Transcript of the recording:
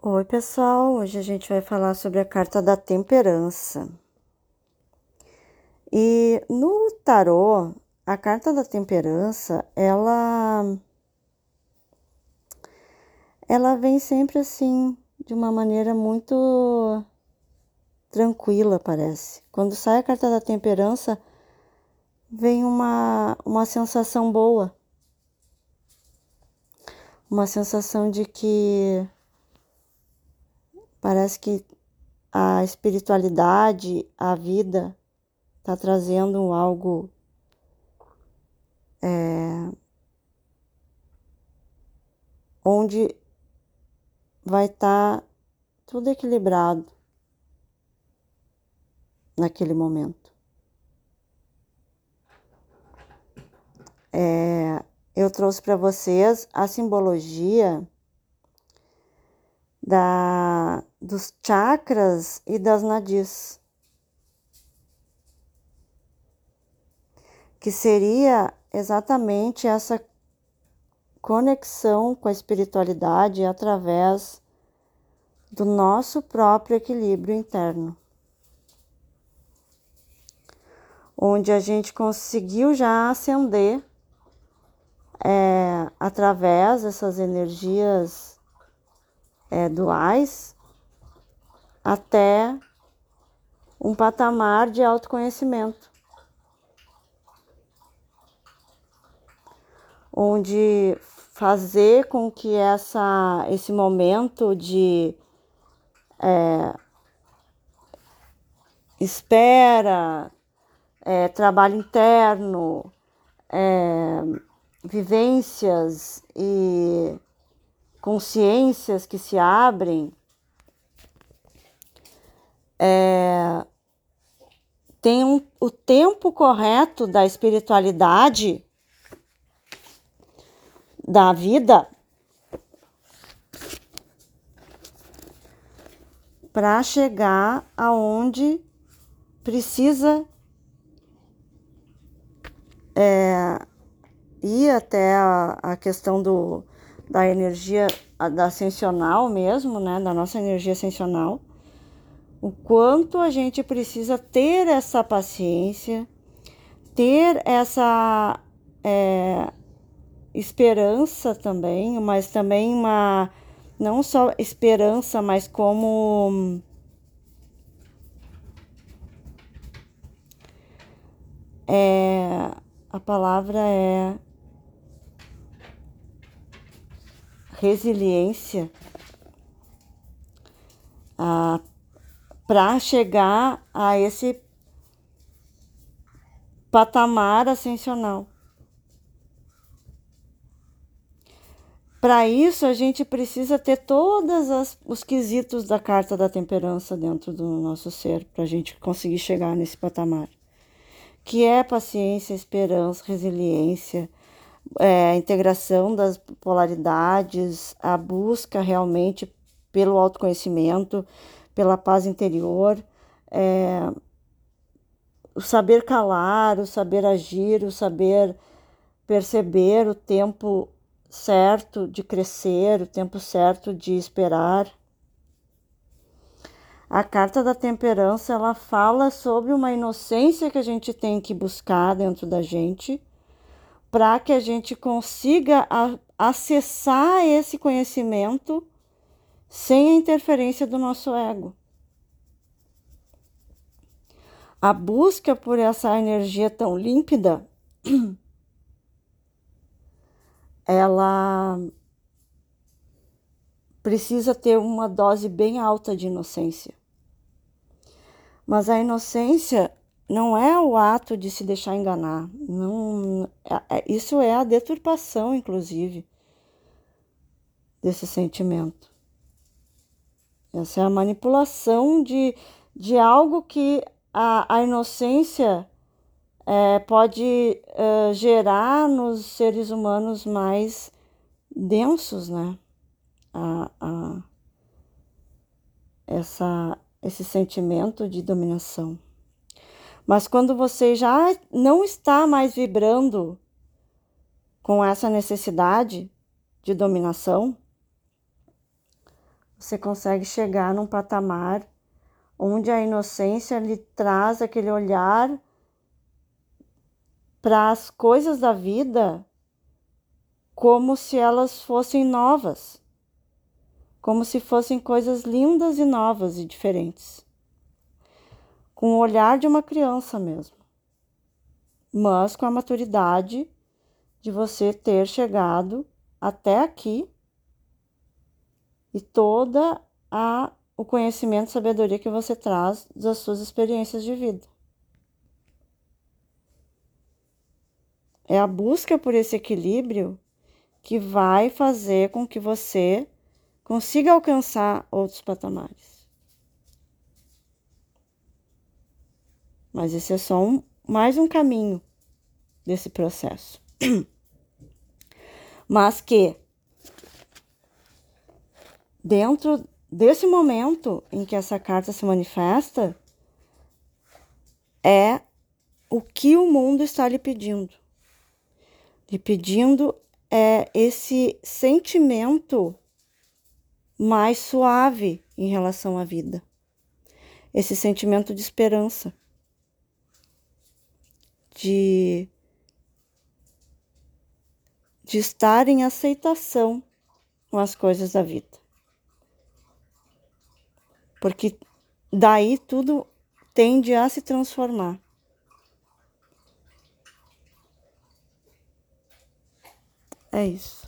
Oi, pessoal. Hoje a gente vai falar sobre a carta da temperança. E no tarô, a carta da temperança, ela ela vem sempre assim, de uma maneira muito tranquila, parece. Quando sai a carta da temperança, vem uma uma sensação boa. Uma sensação de que Parece que a espiritualidade, a vida, está trazendo algo é, onde vai estar tá tudo equilibrado naquele momento. É, eu trouxe para vocês a simbologia da, dos chakras e das nadis, que seria exatamente essa conexão com a espiritualidade através do nosso próprio equilíbrio interno. Onde a gente conseguiu já ascender é, através dessas energias é, duais até um patamar de autoconhecimento, onde fazer com que essa, esse momento de é, espera, é, trabalho interno, é, vivências e consciências que se abrem, é, tem um, o tempo correto da espiritualidade da vida para chegar aonde precisa é, ir até a, a questão do da energia da ascensional mesmo, né, da nossa energia ascensional, o quanto a gente precisa ter essa paciência, ter essa é, esperança também, mas também uma não só esperança, mas como é, a palavra é resiliência ah, para chegar a esse patamar ascensional. Para isso, a gente precisa ter todos os quesitos da carta da temperança dentro do nosso ser, para a gente conseguir chegar nesse patamar. Que é paciência, esperança, resiliência, é, a integração das polaridades, a busca realmente pelo autoconhecimento, pela paz interior, é, o saber calar, o saber agir, o saber perceber o tempo certo de crescer, o tempo certo de esperar. A carta da temperança ela fala sobre uma inocência que a gente tem que buscar dentro da gente para que a gente consiga acessar esse conhecimento sem a interferência do nosso ego. A busca por essa energia tão límpida, ela precisa ter uma dose bem alta de inocência. Mas a inocência não é o ato de se deixar enganar. Não, é, é, isso é a deturpação, inclusive, desse sentimento. Essa é a manipulação de, de algo que a, a inocência é, pode é, gerar nos seres humanos mais densos, né? A, a, essa, esse sentimento de dominação. Mas quando você já não está mais vibrando com essa necessidade de dominação, você consegue chegar num patamar onde a inocência lhe traz aquele olhar para as coisas da vida como se elas fossem novas, como se fossem coisas lindas e novas e diferentes, com o olhar de uma criança mesmo, mas com a maturidade de você ter chegado até aqui e toda a o conhecimento e sabedoria que você traz das suas experiências de vida. É a busca por esse equilíbrio que vai fazer com que você consiga alcançar outros patamares. Mas esse é só um, mais um caminho desse processo. Mas que dentro desse momento em que essa carta se manifesta, é o que o mundo está lhe pedindo. Lhe pedindo é esse sentimento mais suave em relação à vida. Esse sentimento de esperança, de, de estar em aceitação com as coisas da vida porque daí tudo tende a se transformar. É isso.